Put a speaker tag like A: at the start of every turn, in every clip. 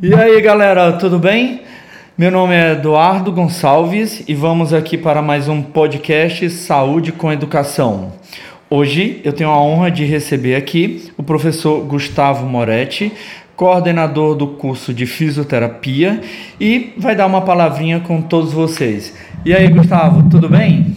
A: E aí galera, tudo bem? Meu nome é Eduardo Gonçalves e vamos aqui para mais um podcast Saúde com Educação. Hoje eu tenho a honra de receber aqui o professor Gustavo Moretti, coordenador do curso de fisioterapia, e vai dar uma palavrinha com todos vocês. E aí, Gustavo, tudo bem?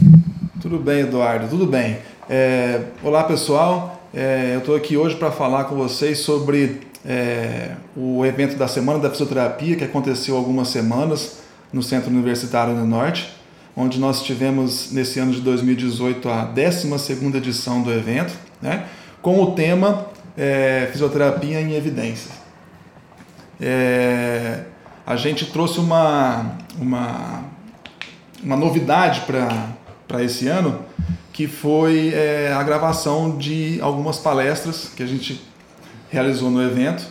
B: Tudo bem, Eduardo, tudo bem. É, olá pessoal, é, eu estou aqui hoje para falar com vocês sobre é, o evento da Semana da Fisioterapia, que aconteceu algumas semanas no Centro Universitário do Norte, onde nós tivemos nesse ano de 2018 a 12 edição do evento, né, com o tema é, Fisioterapia em Evidência. É, a gente trouxe uma, uma, uma novidade para esse ano, que foi é, a gravação de algumas palestras que a gente realizou no evento.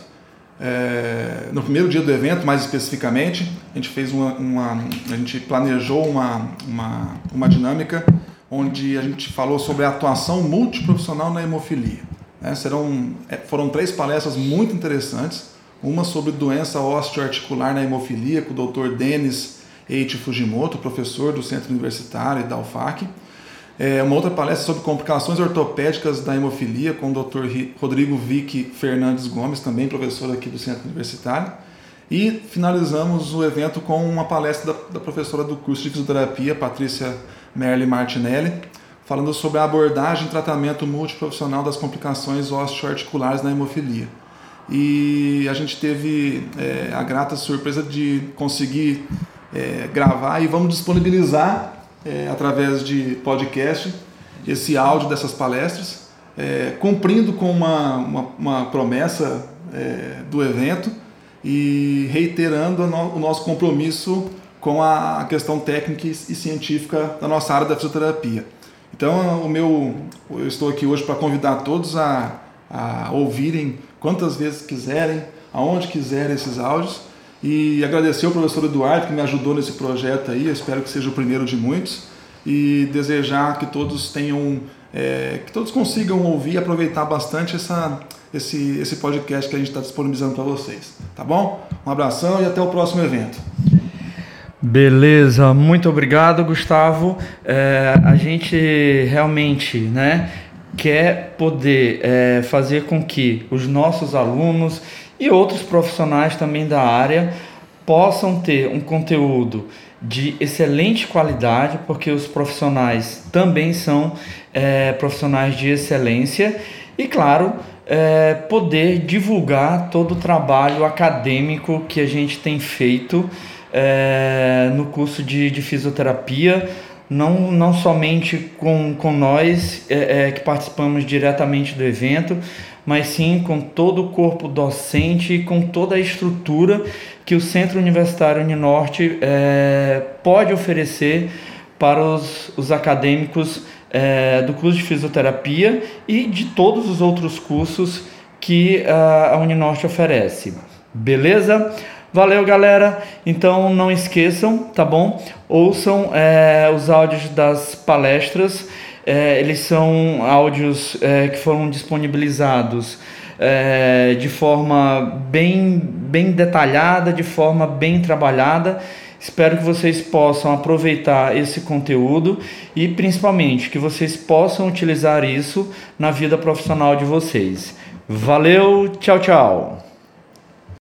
B: É, no primeiro dia do evento, mais especificamente, a gente fez uma, uma a gente planejou uma, uma, uma dinâmica onde a gente falou sobre a atuação multiprofissional na hemofilia. É, serão, foram três palestras muito interessantes. Uma sobre doença osteoarticular na hemofilia, com o Dr. Denis Eite Fujimoto, professor do Centro Universitário e da UFAC é, uma outra palestra sobre complicações ortopédicas da hemofilia com o Dr. Rodrigo Vicky Fernandes Gomes, também professor aqui do Centro Universitário. E finalizamos o evento com uma palestra da, da professora do curso de fisioterapia, Patrícia Merle Martinelli, falando sobre a abordagem e tratamento multiprofissional das complicações osteoarticulares na hemofilia. E a gente teve é, a grata surpresa de conseguir é, gravar e vamos disponibilizar é, através de podcast, esse áudio dessas palestras, é, cumprindo com uma, uma, uma promessa é, do evento e reiterando o nosso compromisso com a questão técnica e científica da nossa área da fisioterapia. Então, o meu, eu estou aqui hoje para convidar todos a, a ouvirem quantas vezes quiserem, aonde quiserem esses áudios e agradecer ao professor Eduardo que me ajudou nesse projeto aí, espero que seja o primeiro de muitos. E desejar que todos tenham, é, que todos consigam ouvir e aproveitar bastante essa, esse, esse podcast que a gente está disponibilizando para vocês. Tá bom? Um abração e até o próximo evento.
A: Beleza, muito obrigado, Gustavo. É, a gente realmente, né, quer poder é, fazer com que os nossos alunos e outros profissionais também da área possam ter um conteúdo de excelente qualidade, porque os profissionais também são é, profissionais de excelência. E, claro, é, poder divulgar todo o trabalho acadêmico que a gente tem feito é, no curso de, de fisioterapia não, não somente com, com nós é, é, que participamos diretamente do evento, mas sim com todo o corpo docente e com toda a estrutura que o Centro Universitário Uninorte é, pode oferecer para os, os acadêmicos é, do curso de fisioterapia e de todos os outros cursos que a, a Uninorte oferece. Beleza? Valeu, galera. Então não esqueçam, tá bom? Ouçam é, os áudios das palestras. É, eles são áudios é, que foram disponibilizados é, de forma bem, bem detalhada, de forma bem trabalhada. Espero que vocês possam aproveitar esse conteúdo e principalmente que vocês possam utilizar isso na vida profissional de vocês. Valeu, tchau, tchau.